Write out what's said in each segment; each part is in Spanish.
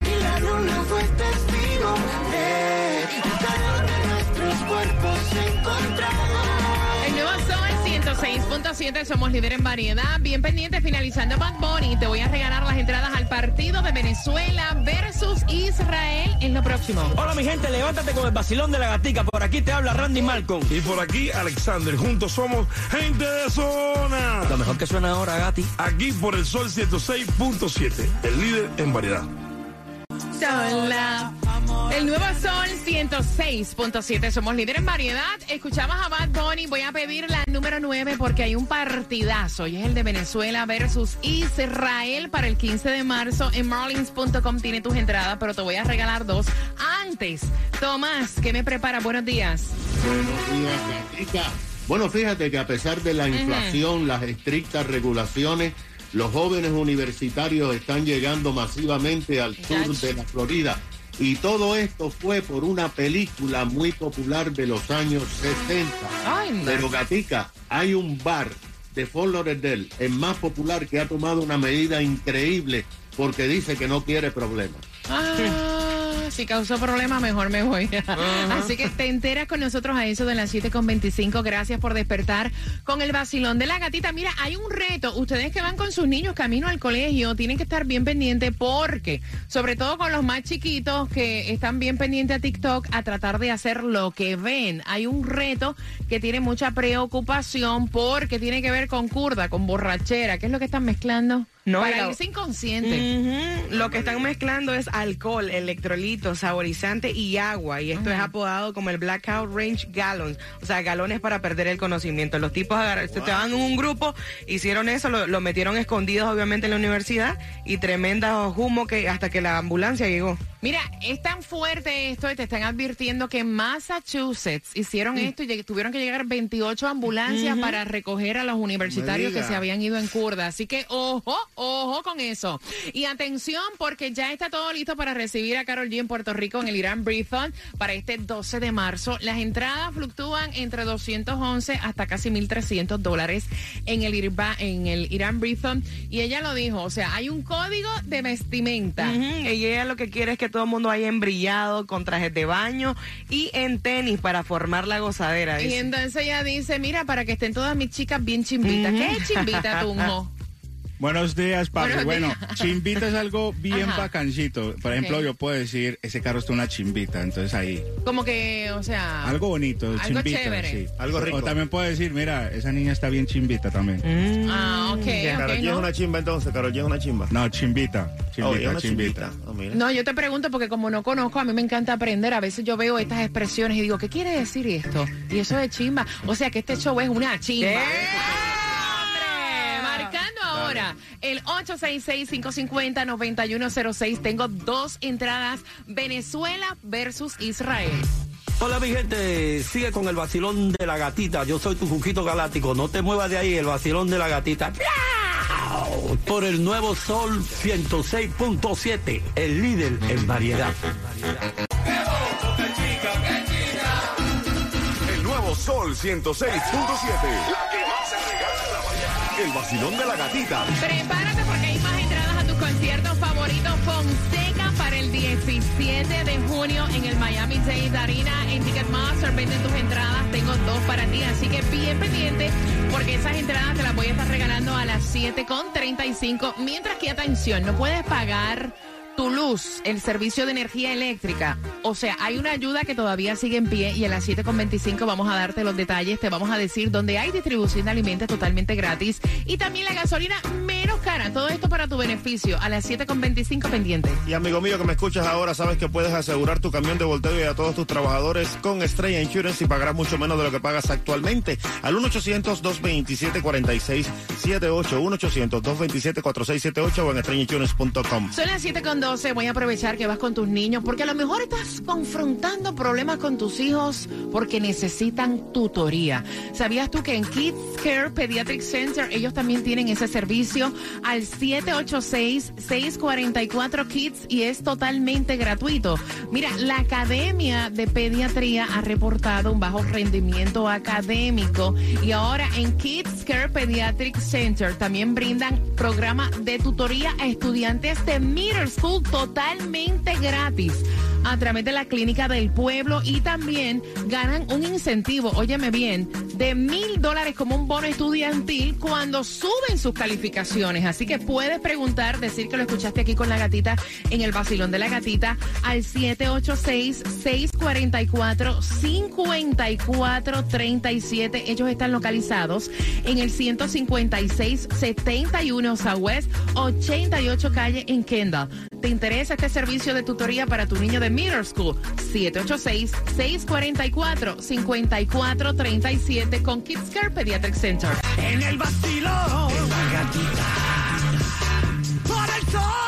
Y la luna fue testigo de nuestros cuerpos se encontraron. El nuevo Sol 106.7, somos líder en variedad. Bien pendiente, finalizando Bad Bunny. Te voy a regalar las entradas al partido de Venezuela versus Israel en lo próximo. Hola mi gente, levántate con el vacilón de la gatica. Por aquí te habla Randy Malcolm. Y por aquí, Alexander. Juntos somos gente de zona. Lo mejor que suena ahora, Gati. Aquí por el Sol 106.7, el líder en variedad. Sola. El nuevo Sol 106.7. Somos líder en variedad. Escuchamos a Bad Bunny. Voy a pedir la número 9 porque hay un partidazo. Y es el de Venezuela versus Israel para el 15 de marzo. En marlins.com tiene tus entradas, pero te voy a regalar dos. Antes, Tomás, ¿qué me prepara? Buenos días. Buenos días. Bueno, fíjate que a pesar de la inflación, las estrictas regulaciones, los jóvenes universitarios están llegando masivamente al sur de la Florida. Y todo esto fue por una película muy popular de los años 60. Ay, no. Pero Gatica, hay un bar de Fort Lauderdale, el más popular, que ha tomado una medida increíble porque dice que no quiere problemas. Ah, si causó problema, mejor me voy. Así que te enteras con nosotros a eso de las 7.25. Gracias por despertar con el vacilón de la gatita. Mira, hay un reto. Ustedes que van con sus niños camino al colegio tienen que estar bien pendientes porque, sobre todo con los más chiquitos que están bien pendientes a TikTok, a tratar de hacer lo que ven. Hay un reto que tiene mucha preocupación porque tiene que ver con curda, con borrachera. ¿Qué es lo que están mezclando? No, Para irse inconsciente. Lo que están mezclando es alcohol, electrolitos, saborizante y agua. Y esto es apodado como el Blackout Range Gallons. O sea, galones para perder el conocimiento. Los tipos agar- se estaban en un grupo, hicieron eso, lo, lo metieron escondidos obviamente en la universidad y tremenda humo que hasta que la ambulancia llegó. Mira, es tan fuerte esto y te están advirtiendo que en Massachusetts hicieron esto y tuvieron que llegar 28 ambulancias para recoger a los universitarios que se habían ido en curda. Así que ojo, ojo con eso. Y atención porque ya está todo listo para recibir a Carol G en Puerto Rico en el Irán Breathon para este 12 de marzo. Las entradas fluctúan entre 211 hasta casi 1.300 dólares en el, Irba- en el Irán Breathon. Y ella lo dijo, o sea, hay un código de vestimenta. Y ella lo que quiere es que todo el mundo haya embrillado con trajes de baño y en tenis para formar la gozadera. Y entonces ella dice, mira, para que estén todas mis chicas bien chimbitas. ¿Qué es chimbita, Tunjo? Buenos días, papi. Buenos Bueno, días. chimbita es algo bien Ajá. bacancito. Por ejemplo, yo puedo decir, ese carro está una chimbita, entonces ahí. Como que, o sea... Algo bonito, Algo chimbita, chévere. sí. Algo rico. O también puedo decir, mira, esa niña está bien chimbita también. Mm, Ah, ok, ya. ok, Karol G es no. una chimba entonces, Karol G es una chimba. No, chimbita, Oh, chimbita, una chimbita. chimbita. Oh. No, yo te pregunto porque como no conozco, a mí me encanta aprender. A veces yo veo estas expresiones y digo, ¿qué quiere decir esto? Y eso es chimba. O sea que este show es una chimba. ¿Qué? Ahora el 866-550-9106. Tengo dos entradas. Venezuela versus Israel. Hola mi gente, sigue con el vacilón de la gatita. Yo soy tu Juquito Galáctico. No te muevas de ahí, el vacilón de la gatita. Por el nuevo Sol 106.7, el líder en variedad. El nuevo Sol 106.7. El vacilón de la gatita. Prepárate porque hay más entradas a tus conciertos favoritos Fonseca para el 17 7 de junio en el Miami Dade Arena en Ticketmaster. Venden tus entradas. Tengo dos para ti, así que bien pendiente porque esas entradas te las voy a estar regalando a las 7.35. Mientras que, atención, no puedes pagar luz, el servicio de energía eléctrica. O sea, hay una ayuda que todavía sigue en pie y a las 7.25 vamos a darte los detalles. Te vamos a decir dónde hay distribución de alimentos totalmente gratis y también la gasolina menos cara. Todo esto para tu beneficio. A las 7.25 pendiente. Y amigo mío que me escuchas ahora, sabes que puedes asegurar tu camión de volteo y a todos tus trabajadores con Estrella Insurance y pagarás mucho menos de lo que pagas actualmente. Al 1-800-227-4678, 1-800-227-4678 o en estrellainsurance.com. Son las 7.12. Voy a aprovechar que vas con tus niños porque a lo mejor estás confrontando problemas con tus hijos porque necesitan tutoría. ¿Sabías tú que en Kids Care Pediatric Center ellos también tienen ese servicio al 786-644 Kids y es totalmente gratuito? Mira, la Academia de Pediatría ha reportado un bajo rendimiento académico y ahora en Kids Care Pediatric Center también brindan programa de tutoría a estudiantes de middle school totalmente gratis a través de la clínica del pueblo y también ganan un incentivo, óyeme bien, de mil dólares como un bono estudiantil cuando suben sus calificaciones. Así que puedes preguntar, decir que lo escuchaste aquí con la gatita en el vacilón de la gatita al 786-644-5437. Ellos están localizados en el 156-71 Southwest 88 calle en Kendall. ¿Te interesa este servicio de tutoría para tu niño de middle school? 786-644-5437 con Kids Care Pediatric Center. En el vacilón. Por el sol.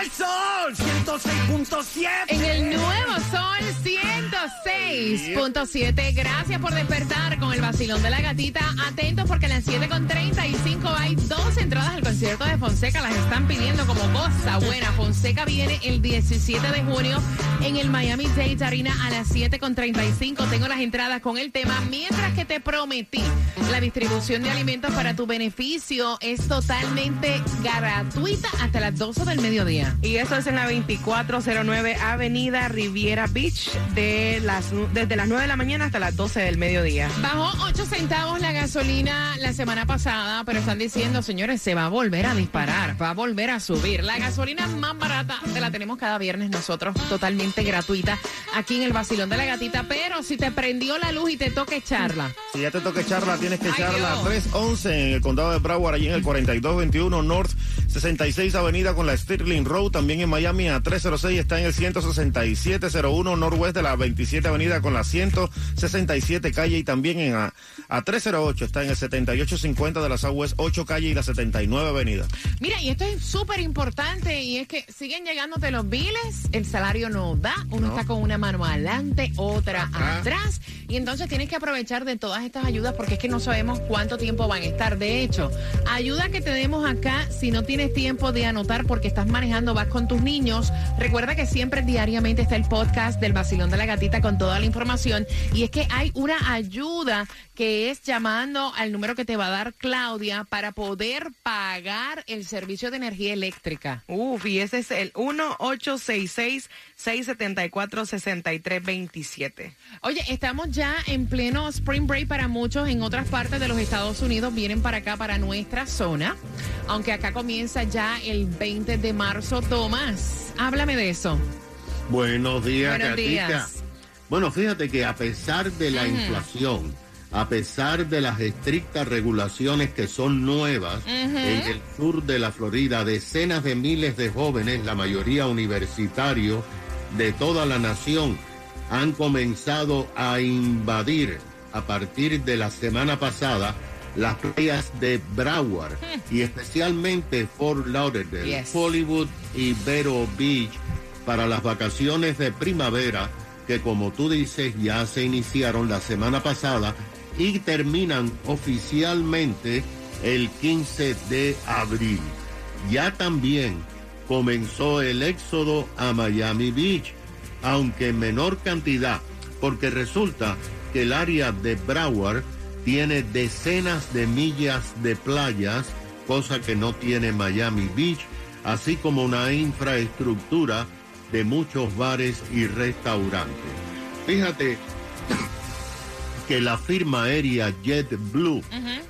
El sol. 106.7. En el nuevo sol 106.7. Gracias por despertar con el vacilón de la gatita. Atentos porque a las 7.35 hay dos entradas al concierto de Fonseca. Las están pidiendo como cosa buena. Fonseca viene el 17 de junio en el Miami Dade Arena a las 7.35. Tengo las entradas con el tema. Mientras que te prometí, la distribución de alimentos para tu beneficio es totalmente gratuita hasta las 12 del mediodía. Y eso es en la 2409 Avenida Riviera Beach de las, desde las 9 de la mañana hasta las 12 del mediodía. Bajó 8 centavos la gasolina la semana pasada, pero están diciendo, señores, se va a volver a disparar, va a volver a subir. La gasolina más barata te la tenemos cada viernes nosotros, totalmente gratuita, aquí en el Basilón de la Gatita. Pero si te prendió la luz y te toca echarla. Si ya te toca echarla, tienes que Ay, echarla Dios. 311 en el condado de Broward, allí en el 4221 North 66 Avenida con la Stirling Road. También en Miami a 306 está en el 16701 Northwest de la 27 Avenida con la 167 calle y también en a, a 308 está en el 7850 de la Southwest 8 calle y la 79 Avenida. Mira, y esto es súper importante y es que siguen llegándote los biles, el salario no da, uno está con una mano adelante, otra atrás, y entonces tienes que aprovechar de todas estas ayudas porque es que no sabemos cuánto tiempo van a estar. De hecho, ayuda que te demos acá si no tienes tiempo de anotar porque estás manejando, vas con tus niños. Recuerda que siempre diariamente está el podcast del Basilón de la Gatita con toda la información y es que hay una ayuda que es llamando al número que te va a dar Claudia para poder pagar el servicio de energía eléctrica. Uf, y ese es el 1866-674-6327. Oye, estamos ya en pleno spring break para muchos. En otras partes de los Estados Unidos vienen para acá, para nuestra zona. Aunque acá comienza ya el 20 de marzo. Tomás, háblame de eso. Buenos días, Buenos días. Bueno, fíjate que a pesar de la inflación, a pesar de las estrictas regulaciones que son nuevas en el sur de la Florida, decenas de miles de jóvenes, la mayoría universitarios de toda la nación, han comenzado a invadir a partir de la semana pasada las playas de Broward y especialmente Fort Lauderdale, Yes. Hollywood y Vero Beach para las vacaciones de primavera que como tú dices ya se iniciaron la semana pasada y terminan oficialmente el 15 de abril. Ya también comenzó el éxodo a Miami Beach, aunque en menor cantidad, porque resulta que el área de Broward tiene decenas de millas de playas, cosa que no tiene Miami Beach, así como una infraestructura de muchos bares y restaurantes. Fíjate que la firma aérea JetBlue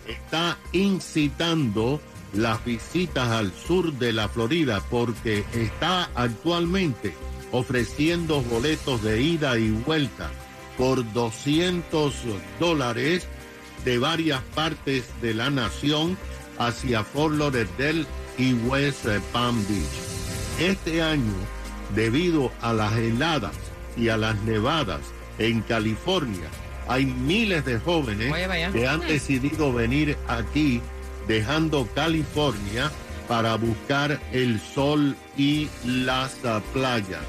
está incitando las visitas al sur de la Florida porque está actualmente ofreciendo boletos de ida y vuelta por 200 dólares de varias partes de la nación hacia Fort Lauderdale y West Palm Beach. Este año, debido a las heladas y a las nevadas en California, hay miles de jóvenes Oye, que han decidido venir aquí dejando California para buscar el sol y las playas.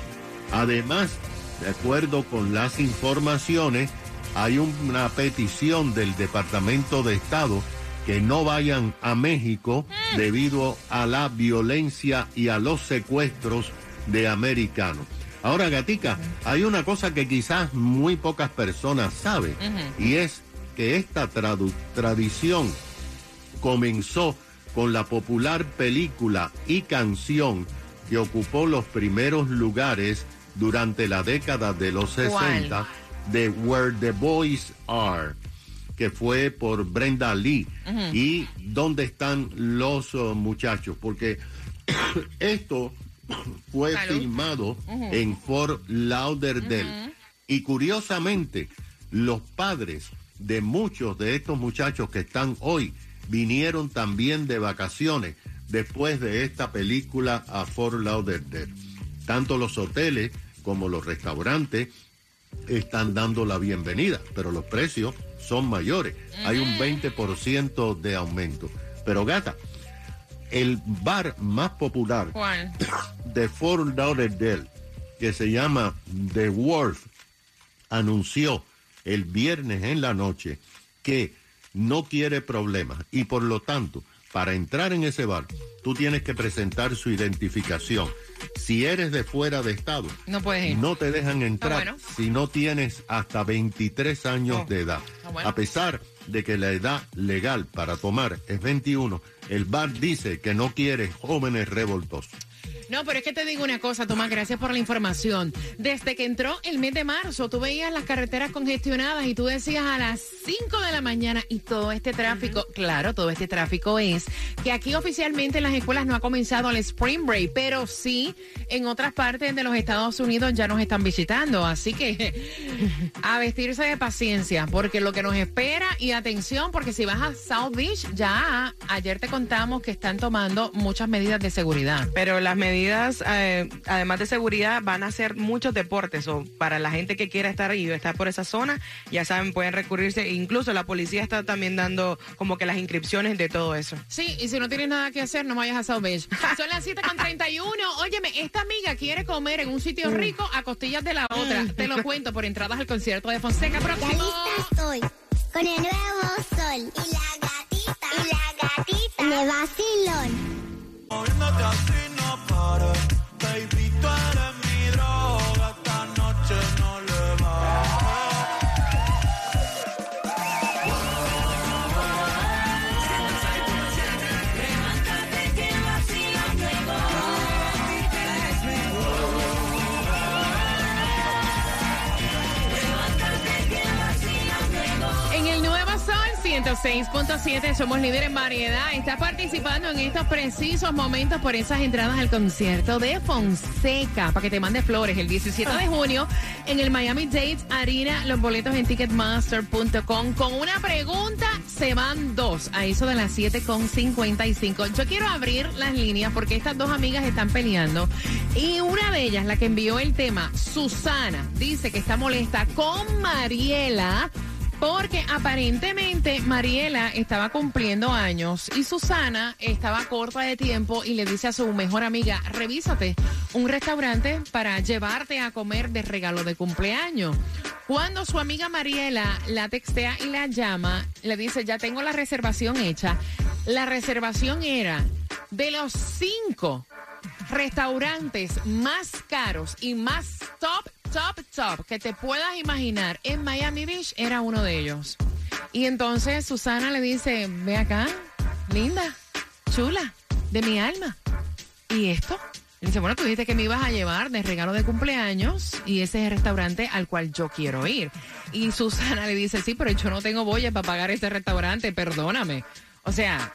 Además, de acuerdo con las informaciones, hay una petición del Departamento de Estado que no vayan a México debido a la violencia y a los secuestros de americanos. Ahora, Gatica, hay una cosa que quizás muy pocas personas saben y es que esta tradición comenzó con la popular película y canción que ocupó los primeros lugares durante la década de los ¿Cuál? 60 de Where the Boys Are, que fue por Brenda Lee. Y ¿Dónde están los oh, muchachos? Porque esto fue Salud. filmado en Fort Lauderdale. Y curiosamente, los padres de muchos de estos muchachos que están hoy vinieron también de vacaciones después de esta película a Fort Lauderdale. Tanto los hoteles como los restaurantes están dando la bienvenida, pero los precios son mayores. Hay un 20% de aumento. Pero gata, el bar más popular ¿Cuál? de Fort Lauderdale, que se llama The Wharf, anunció el viernes en la noche que no quiere problemas y por lo tanto, para entrar en ese bar, tú tienes que presentar su identificación. Si eres de fuera de estado, No puedes ir. no te dejan entrar bueno. si no tienes hasta 23 años Oh. de edad. Ah, bueno. A pesar de que la edad legal para tomar es 21, el bar dice que no quiere jóvenes revoltosos. No, pero es que te digo una cosa, Tomás, gracias por la información. Desde que entró el mes de marzo, tú veías las carreteras congestionadas y tú decías a las 5 de la mañana y todo este tráfico, claro, todo este tráfico es que aquí oficialmente en las escuelas no ha comenzado el Spring Break, pero sí en otras partes de los Estados Unidos ya nos están visitando. Así que a vestirse de paciencia, porque lo que nos espera y atención, porque si vas a South Beach, ya ayer te contamos que están tomando muchas medidas de seguridad. Pero las medidas, eh, además de seguridad, van a ser muchos deportes. O para la gente que quiera estar y estar por esa zona, ya saben, pueden recurrirse. Incluso la policía está también dando como que las inscripciones de todo eso. Sí, y si no tienes nada que hacer, no vayas a South Beach. Son las 7 con 31. Óyeme, esta amiga quiere comer en un sitio rico a costillas de la otra. Te lo cuento por entradas al concierto de Fonseca Ya próximo. lista estoy con el nuevo sol y la gatita y la gatita de vacilón. Moviéndote así no pares, baby, tú eres 106.7 somos líderes en variedad. Estás participando en estos precisos momentos por esas entradas al concierto de Fonseca para que te mande flores el 17 de junio en el Miami Dade Arena. Los boletos en ticketmaster.com. Con una pregunta se van dos a eso de las 7.55. Yo quiero abrir las líneas porque estas dos amigas están peleando y una de ellas, la que envió el tema, Susana, dice que está molesta con Mariela porque aparentemente Mariela estaba cumpliendo años y Susana estaba corta de tiempo y le dice a su mejor amiga, revísate un restaurante para llevarte a comer de regalo de cumpleaños. Cuando su amiga Mariela la textea y la llama, le dice, ya tengo la reservación hecha. La reservación era de los cinco restaurantes más caros y más top, top, top que te puedas imaginar en Miami Beach era uno de ellos. Y entonces Susana le dice, ve acá, linda, chula, de mi alma. ¿Y esto? Y dice, bueno, tú dijiste que me ibas a llevar de regalo de cumpleaños y ese es el restaurante al cual yo quiero ir. Y Susana le dice, sí, pero yo no tengo boya para pagar ese restaurante, perdóname. O sea,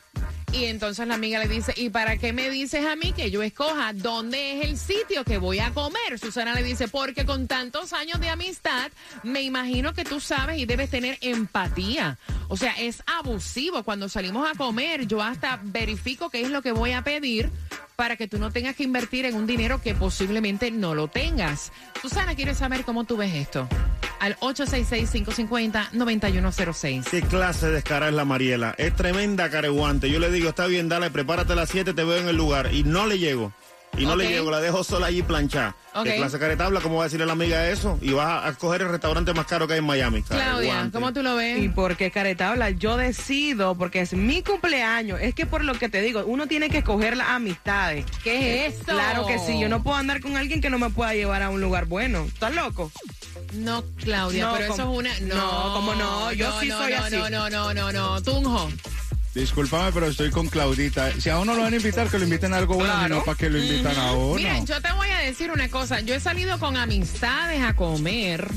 y entonces la amiga le dice, ¿y para qué me dices a mí que yo escoja dónde es el sitio que voy a comer? Susana le dice, porque con tantos años de amistad, me imagino que tú sabes y debes tener empatía. O sea, es abusivo. Cuando salimos a comer, yo hasta verifico qué es lo que voy a pedir para que tú no tengas que invertir en un dinero que posiblemente no lo tengas. Susana quiere saber cómo tú ves esto. Al 866-550-9106. ¿Qué clase de descara es la Mariela? Es tremenda careguante. Yo le digo, está bien, dale, prepárate a las 7, te veo en el lugar. Y no le llego. Y no le llego, la dejo sola allí planchada. Ok. ¿Qué clase de caretabla? ¿Cómo va a decirle a la amiga eso? Y vas a, a escoger el restaurante más caro que hay en Miami. Claudia. ¿cómo tú lo ves? ¿Y por qué caretabla? Yo decido, porque es mi cumpleaños. Es que por lo que te digo, uno tiene que escoger las amistades. ¿Qué es esto? Claro que sí, yo no puedo andar con alguien que no me pueda llevar a un lugar bueno. ¿Estás loco? No, Claudia, No, pero eso como- es una... No, no, ¿cómo no? Yo sí no, soy no, así. No, no, no, no, no, Tunjo. Discúlpame, pero estoy con Claudita. Si a uno lo van a invitar, que lo inviten a algo bueno, Claro. sino para que lo invitan a uno. Mira, yo te voy a decir una cosa. Yo he salido con amistades a comer,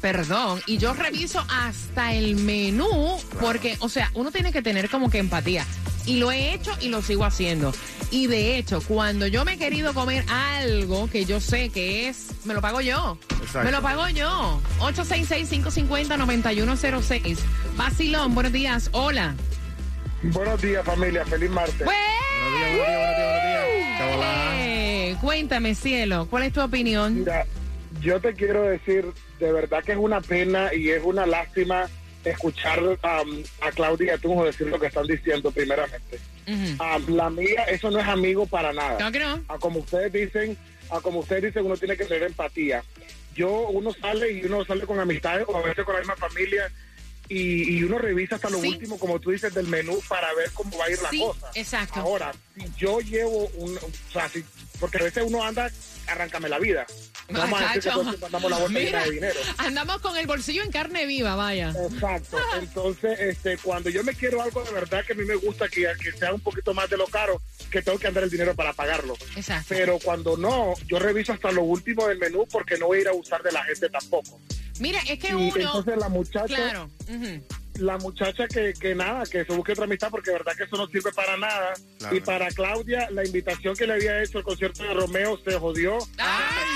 perdón, y yo reviso hasta el menú, porque, o sea, uno tiene que tener como que empatía. Y lo he hecho y lo sigo haciendo. Y de hecho, cuando yo me he querido comer algo que yo sé que es, me lo pago yo. Exacto. Me lo pago yo. 866-550-9106. Basilón, buenos días. Hola. Buenos días, familia. Feliz martes. Buenos días, buenos días, buenos días, buenos días. Eh, cuéntame, cielo, ¿cuál es tu opinión? Mira, yo te quiero decir, de verdad que es una pena y es una lástima escuchar um, a Claudia y a Tunjo decir lo que están diciendo primeramente. Um, la amiga, eso no es amigo para nada. Claro que no. A como ustedes dicen, a como ustedes dicen, uno tiene que tener empatía. Yo, uno sale y uno sale con amistades o a veces con la misma familia y, y uno revisa hasta lo Sí. último, como tú dices, del menú para ver cómo va a ir la Sí, cosa. exacto. Ahora, si yo llevo un, o sea, si- porque a veces uno anda, arráncame la vida. No andamos la bolsa Mira, de dinero. andamos con el bolsillo en carne viva, vaya. Exacto. Entonces, este, cuando yo me quiero algo de verdad que a mí me gusta que, que sea un poquito más de lo caro, que tengo que andar el dinero para pagarlo. Exacto. Pero cuando no, yo reviso hasta lo último del menú porque no voy a ir a usar de la gente tampoco. Mira, es que Y uno. entonces la muchacha, Claro. ujú. La muchacha que, que nada, que se busque otra amistad porque de verdad que eso no sirve para nada. Claro. Y para Claudia, la invitación que le había hecho al concierto de Romeo se jodió. ¡Ay,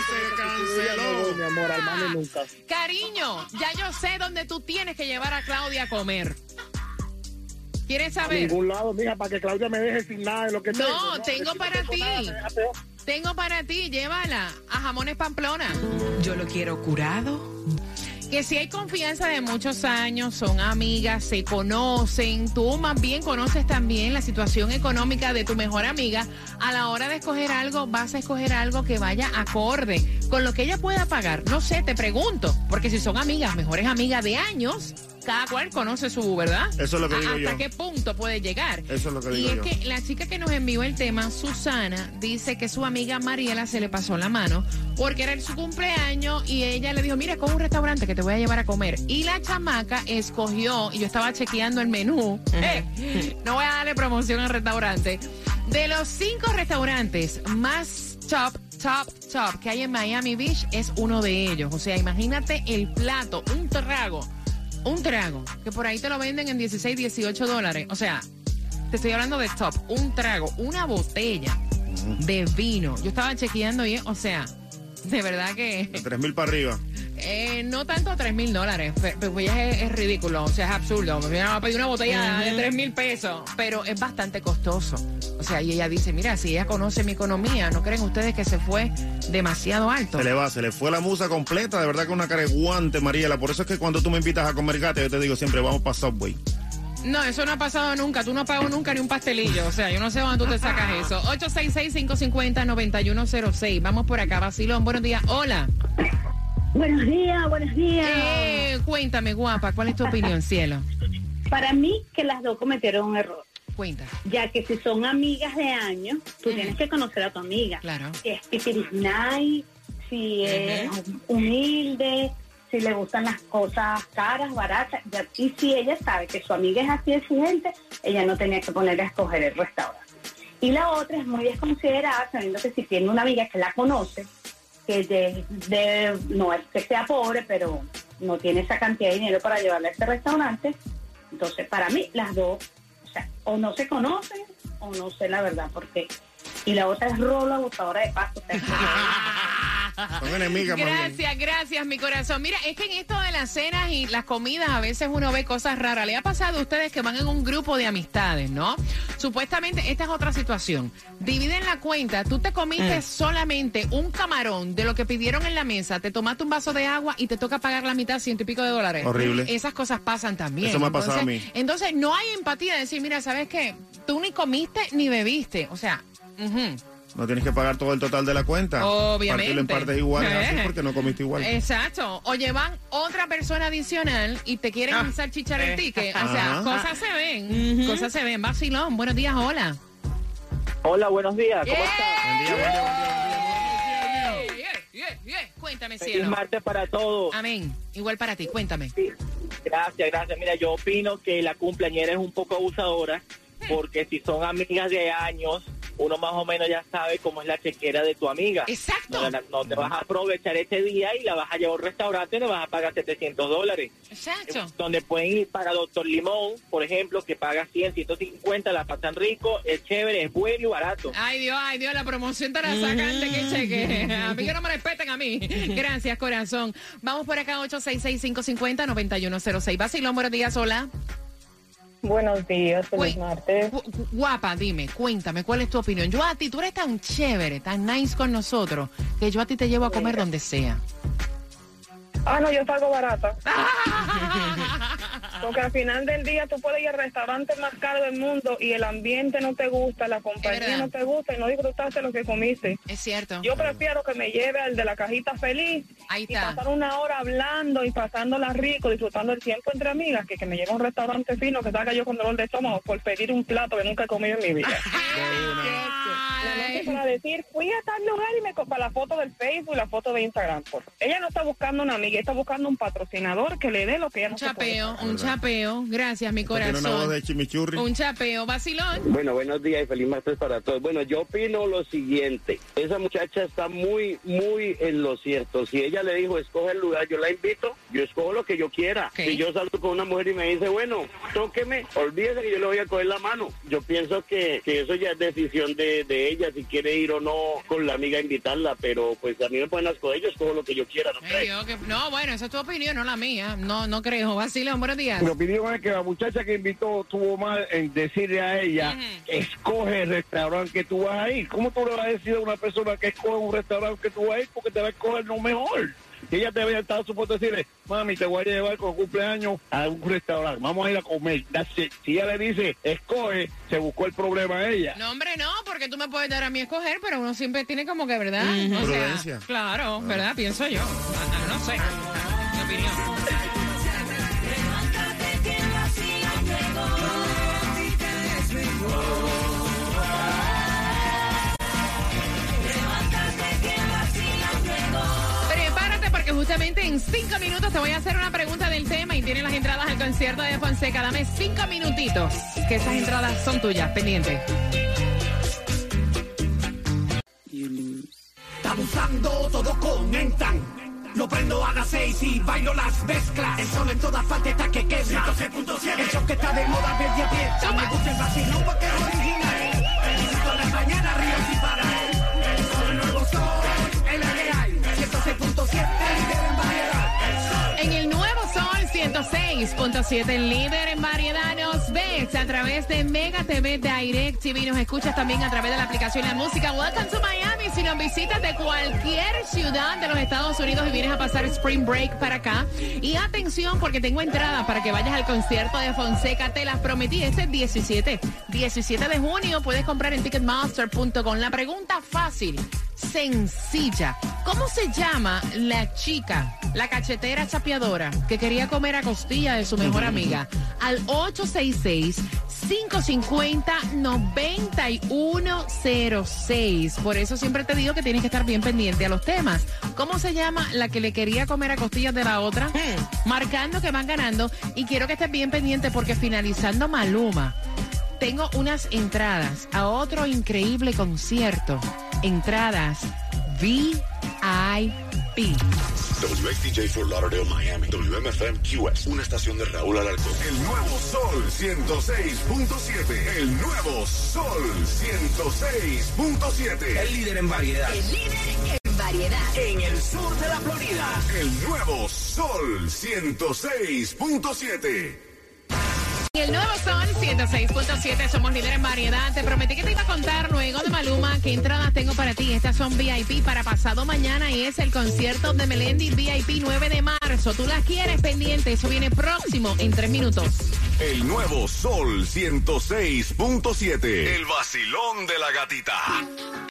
no voy, mi amor, al mano nunca. Cariño, ya yo sé dónde tú tienes que llevar a Claudia a comer. ¿Quieres A saber? ningún lado, mija, para que Claudia me deje sin nada de lo que No, tengo. no para tengo ti. deja peor. Tengo para ti, llévala a Jamones Pamplona. Yo lo quiero curado. Que si hay confianza de muchos años, son amigas, se conocen, tú más bien conoces también la situación económica de tu mejor amiga, a la hora de escoger algo, vas a escoger algo que vaya acorde con lo que ella pueda pagar. No sé, te pregunto, porque si son amigas, mejores amigas de años, cada cual conoce su, ¿verdad? Eso es lo que digo ¿Hasta yo. qué punto puede llegar? Eso es lo que y digo es yo. que la chica que nos envió el tema, Susana, dice que su amiga Mariela se le pasó la mano porque era su cumpleaños y ella le dijo, mira, coge un restaurante que te voy a llevar a comer. Y la chamaca escogió, y yo estaba chequeando el menú, eh, no voy a darle promoción al restaurante, de los cinco restaurantes más top, top, top que hay en Miami Beach, es uno de ellos. O sea, imagínate el plato, un trago, un trago, que por ahí te lo venden en 16, 18 dólares. O sea, te estoy hablando de top, un trago, una botella de vino. Yo estaba chequeando y, o sea, de verdad que De tres mil para arriba. Eh, no tanto a 3 mil dólares, pe- pe- ya es, es ridículo, o sea, es absurdo. Me vienen a pedir una botella de 3 mil pesos, pero es bastante costoso. O sea, y ella dice, mira, si ella conoce mi economía, ¿no creen ustedes que se fue demasiado alto? Se le va, se le fue la musa completa, de verdad que una careguante, Mariela. Por eso es que cuando tú me invitas a comer gata, yo te digo siempre, vamos para Subway. No, eso no ha pasado nunca. Tú no has pagado nunca ni un pastelillo. O sea, yo no sé dónde tú te sacas eso. 866-550-9106. Vamos por acá, Basilón. Buenos días. Hola. Buenos días, buenos días. Eh, cuéntame, guapa, ¿cuál es tu opinión, cielo? Para mí que las dos cometieron un error, Cuenta. ya que si son amigas de años, tú tienes que conocer a tu amiga. Claro. Si es pipirisnay, si es humilde, si le gustan las cosas caras, baratas. y si ella sabe que su amiga es así exigente, ella no tenía que poner a escoger el restaurante. Y la otra es muy desconsiderada, sabiendo que si tiene una amiga que la conoce, que de, de- no es que sea pobre, pero no tiene esa cantidad de dinero para llevarla a este restaurante. Entonces, para mí, las dos, o no se conocen o no sé la verdad, porque... Y la otra es Rola, botadora de pasto. o sea, Son enemigas. Gracias, gracias, mi corazón. Mira, es que en esto de las cenas y las comidas a veces uno ve cosas raras. Le ha pasado a ustedes que van en un grupo de amistades, ¿no? Supuestamente, esta es otra situación. Dividen la cuenta, tú te comiste Mm. solamente un camarón de lo que pidieron en la mesa, te tomaste un vaso de agua y te toca pagar la mitad, ciento y pico de dólares. Horrible. Esas cosas pasan también. Eso me ha pasado a mí. Entonces, no hay empatía de decir, mira, ¿sabes qué? Tú ni comiste ni bebiste. O sea. No tienes que pagar todo el total de la cuenta. Obviamente. Partirlo en partes iguales, así Eh. porque no comiste igual. Exacto. O llevan otra persona adicional y te quieren Ah. salchichar el Eh. ticket. O sea, Ajá. cosas se ven. Cosas se ven. Vacilón. Buenos días, hola. Hola, buenos días. ¿Cómo Yeah. estás? Buen día, buen día, buen día. Yeah, yeah. Cuéntame, Feliz cielo. martes para todos. Amén. Igual para ti. Cuéntame. Sí. Gracias, gracias. Mira, yo opino que la cumpleañera es un poco abusadora porque si son amigas de años, uno más o menos ya sabe cómo es la chequera de tu amiga. Exacto. No, no te vas a aprovechar este día y la vas a llevar a un restaurante y le vas a pagar 700 dólares. Exacto. Donde pueden ir para Doctor Limón, por ejemplo, que paga 100, 150, la pasan rico, es chévere, es bueno y barato. Ay Dios, ay Dios, la promoción te la sacan de que cheque. A mí que no me respeten a mí. Gracias, corazón. Vamos por acá, 866-550-9106. Vacilón, buenos días, hola. Buenos días, feliz Uy, martes. gu- gu- Guapa, dime, cuéntame, ¿cuál es tu opinión? Yo a ti, tú eres tan chévere, tan nice con nosotros, que yo a ti te llevo a comer donde sea. Ah, no, yo salgo barata. Porque al final del día tú puedes ir al restaurante más caro del mundo y el ambiente no te gusta, la compañía no te gusta y no disfrutaste lo que comiste. Es cierto. Yo prefiero que me lleve al de la cajita feliz Ahí y pasar una hora hablando y pasándola rico, disfrutando el tiempo entre amigas, que, que me lleve a un restaurante fino que salga yo con dolor de estómago por pedir un plato que nunca he comido en mi vida. Nada más que para decir, fui a tal lugar y me para la foto del Facebook y la foto de Instagram. Por- Ella no está buscando una amiga, está buscando un patrocinador que le dé lo que ella no Un puede chapeo, un chapeo. Gracias, mi Tiene una voz corazón. de chimichurri. Un chapeo, vacilón. Bueno, buenos días y feliz martes para todos. Bueno, yo opino lo siguiente. Esa muchacha está muy, muy en lo cierto. Si ella le dijo, escoge el lugar, yo la invito, yo escojo lo que yo quiera. Ok. Si yo salgo con una mujer y me dice, bueno, tóqueme, olvídese que yo le voy a coger la mano. Yo pienso que, que eso ya es decisión de, de ella, si quiere ir o no con la amiga a invitarla. Pero pues a mí me pueden escoger, yo escojo lo que yo quiera, ¿no crees? Que- no, bueno, esa es tu opinión, no la mía. No, no creo. Vacilón, buenos días. Mi opinión es que la muchacha que invitó tuvo mal en decirle a ella, escoge el restaurante que tú vas a ir. ¿Cómo tú le vas a decir a una persona que escoge un restaurante que tú vas a ir? Porque te va a escoger lo mejor. Y ella debería estar supuesto decirle, mami, te voy a llevar con cumpleaños a un restaurante, vamos a ir a comer. That's it. Si ella le dice, escoge, se buscó el problema a ella. No, hombre, no, porque tú me puedes dar a mí a escoger, pero uno siempre tiene como que, ¿verdad? O sea, claro, ¿verdad? Pienso yo. Ah, No sé. Mi opinión. Justamente en cinco minutos te voy a hacer una pregunta del tema y tienes las entradas al concierto de Fonseca. Dame cinco minutitos, que esas entradas son tuyas, pendiente. Buscando, todos comentan. Lo prendo a las seis y bailo las mezclas. El sol en todas partes está que quema. 106.7. El show que está de moda, verde abierta. Me gusta el vacilón porque 106.7, líder en variedad. Nos ves a través de Mega TV Direct TV. Nos escuchas también a través de la aplicación La Música. Welcome to Miami. Si nos visitas de cualquier ciudad de los Estados Unidos y vienes a pasar Spring Break para acá. Y atención, porque tengo entradas para que vayas al concierto de Fonseca. Te las prometí. Este 17, 17 de junio. Puedes comprar en ticketmaster.com. La pregunta fácil sencilla. ¿Cómo se llama la chica, la cachetera chapeadora, que quería comer a costilla de su mejor amiga? Al 866-550-9106. Por eso siempre te digo que tienes que estar bien pendiente a los temas. ¿Cómo se llama la que le quería comer a costillas de la otra? Marcando que van ganando. Y quiero que estés bien pendiente porque finalizando Maluma tengo unas entradas a otro increíble concierto. Entradas VIP. WXDJ for Lauderdale, Miami. WMFM QS. Una estación de Raúl Alarcón. El nuevo Sol 106.7. El nuevo Sol 106.7. El líder en variedad. El líder en variedad. En el sur de la Florida. El nuevo Sol 106.7. El nuevo son 106.7, somos líderes en variedad. Te prometí que te iba a contar luego de Maluma qué entradas tengo para ti. Estas son VIP para pasado mañana y es el concierto de Melendi VIP 9 de marzo. Tú las quieres pendiente, eso viene próximo en tres minutos. El nuevo Sol 106.7. El vacilón de la gatita.